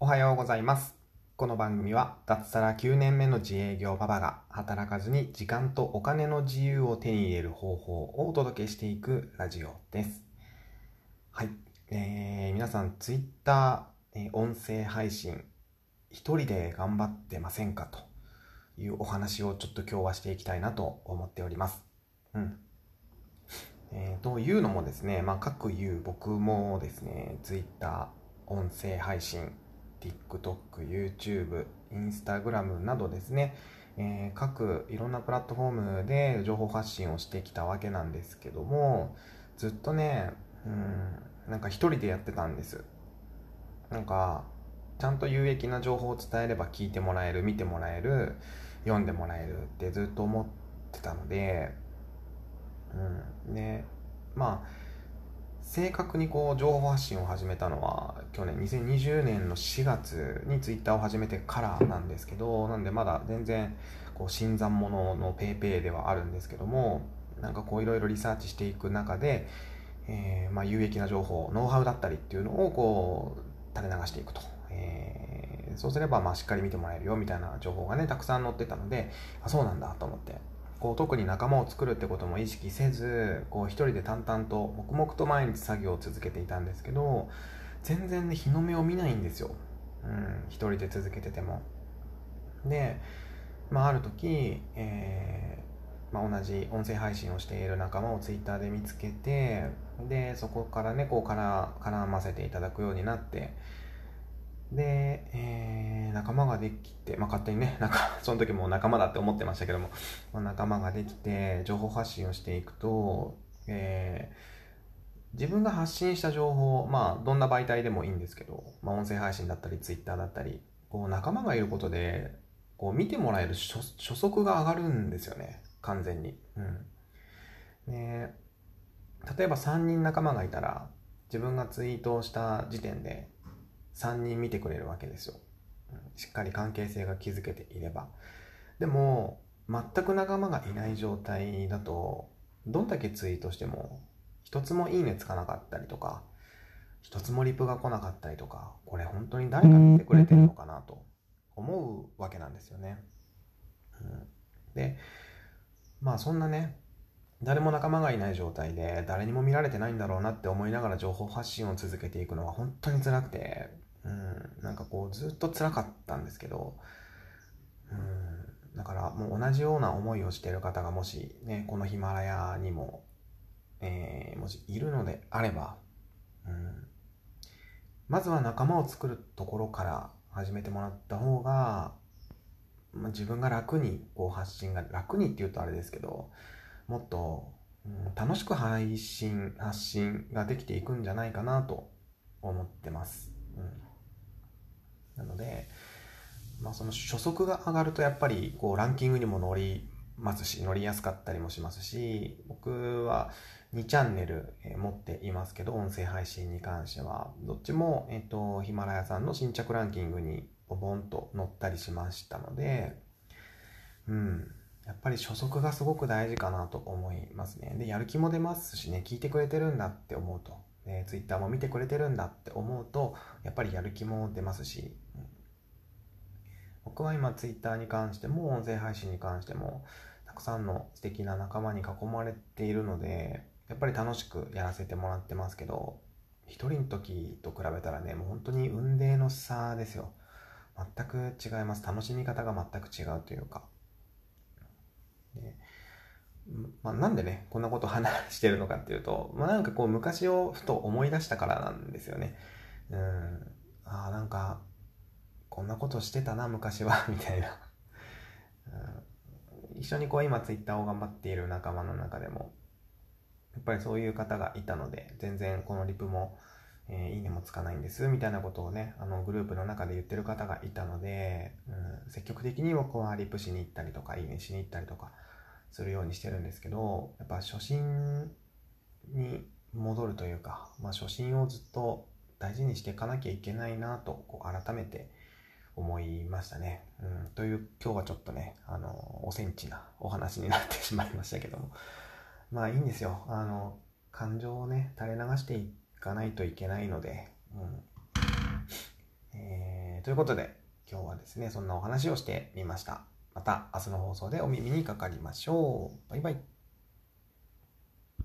おはようございます。この番組は脱サラ9年目の自営業パパが働かずに時間とお金の自由を手に入れる方法をお届けしていくラジオです。はい。えー、皆さん、ツイッター、えー音声配信、一人で頑張ってませんかというお話をちょっと今日はしていきたいなと思っております。うん。えーというのもですね、まあ、各言う僕もですね、Twitter、音声配信、TikTok、YouTube、Instagram などですね、えー各いろんなプラットフォームで情報発信をしてきたわけなんですけども、ずっとね、うん、なんか一人でやってたんです。なんか、ちゃんと有益な情報を伝えれば聞いてもらえる、見てもらえる、読んでもらえるってずっと思ってたので、うん、でまあ正確にこう情報発信を始めたのは去年2020年の4月にツイッターを始めてからなんですけどなんでまだ全然こう新参者のペイペイではあるんですけどもなんかこういろいろリサーチしていく中で、えーまあ、有益な情報ノウハウだったりっていうのをこう垂れ流していくと、えーそうすればまあしっかり見てもらえるよみたいな情報がねたくさん載ってたのであそうなんだと思って。こう特に仲間を作るってことも意識せずこう一人で淡々と黙々と毎日作業を続けていたんですけど全然ね日の目を見ないんですよ、うん、一人で続けてても。で、まあ、ある時、えーまあ、同じ音声配信をしている仲間をツイッターで見つけてでそこからねこうから絡ませていただくようになってで、え仲間ができて、まあ、勝手にね、なんか、その時も仲間だって思ってましたけども、まあ、仲間ができて、情報発信をしていくと、えー自分が発信した情報、まあ、どんな媒体でもいいんですけど、まあ、音声配信だったり、ツイッターだったり、こう、仲間がいることで、こう、見てもらえる初初速が上がるんですよね、完全に。うん。で、例えば3人仲間がいたら、自分がツイートをした時点で、3人見てくれるわけですよ。しっかり関係性が築けていれば。でも、全く仲間がいない状態だと、どんだけツイートしても、一つもいいねつかなかったりとか、一つもリプが来なかったりとか、これ本当に誰か見てくれてるのかなと思うわけなんですよね。うん、で、まあそんなね、誰も仲間がいない状態で誰にも見られてないんだろうなって思いながら情報発信を続けていくのは本当に辛くて、なんかこうずっと辛かったんですけど、うん、だからもう同じような思いをしている方がもしね、このヒマラヤにも、えーもしいるのであれば、うん、まずは仲間を作るところから始めてもらった方が、まあ、自分が楽にこう発信が楽にって言うとあれですけどもっと、うん楽しく配信発信ができていくんじゃないかなと思ってます、うん、なので、まあ、その初速が上がるとやっぱりこうランキングにも乗りますし乗りやすかったりもしますし僕は2チャンネル、持っていますけど音声配信に関しては。どっちも、えっとヒマラヤさんの新着ランキングにボボンと載ったりしましたのでうん。やっぱり初速がすごく大事かなと思いますね。でやる気も出ますしね聞いてくれてるんだって思うと、え Twitter も見てくれてるんだって思うとやっぱりやる気も出ますし、僕は今 Twitter に関しても音声配信に関してもたくさんの素敵な仲間に囲まれているのでやっぱり楽しくやらせてもらってますけど一人の時と比べたらねもう本当に運命の差ですよ。全く違います。楽しみ方が全く違うというか。でまあ、なんでねこんなこと話してるのかっていうと、まあ、なんかこう昔をふと思い出したからなんですよね。うん。あなんかこんなことしてたな昔は みたいな、うん、一緒にこう今ツイッターを頑張っている仲間の中でもやっぱりそういう方がいたので全然このリプも、えーいいねもつかないんですみたいなことをねあのグループの中で言ってる方がいたので、うん、積極的に僕はリプしに行ったりとかいいねしに行ったりとかするようにしてるんですけどやっぱ初心に戻るというか、まあ、初心をずっと大事にしていかなきゃいけないなとこう改めて思いましたね。うん、という今日はちょっとねあのおセンチなお話になってしまいましたけども まあいいんですよあの感情をね垂れ流していかないといけないので、うんえということで、今日はですね、そんなお話をしてみました。また明日の放送でお耳にかかりましょう。バイバイ。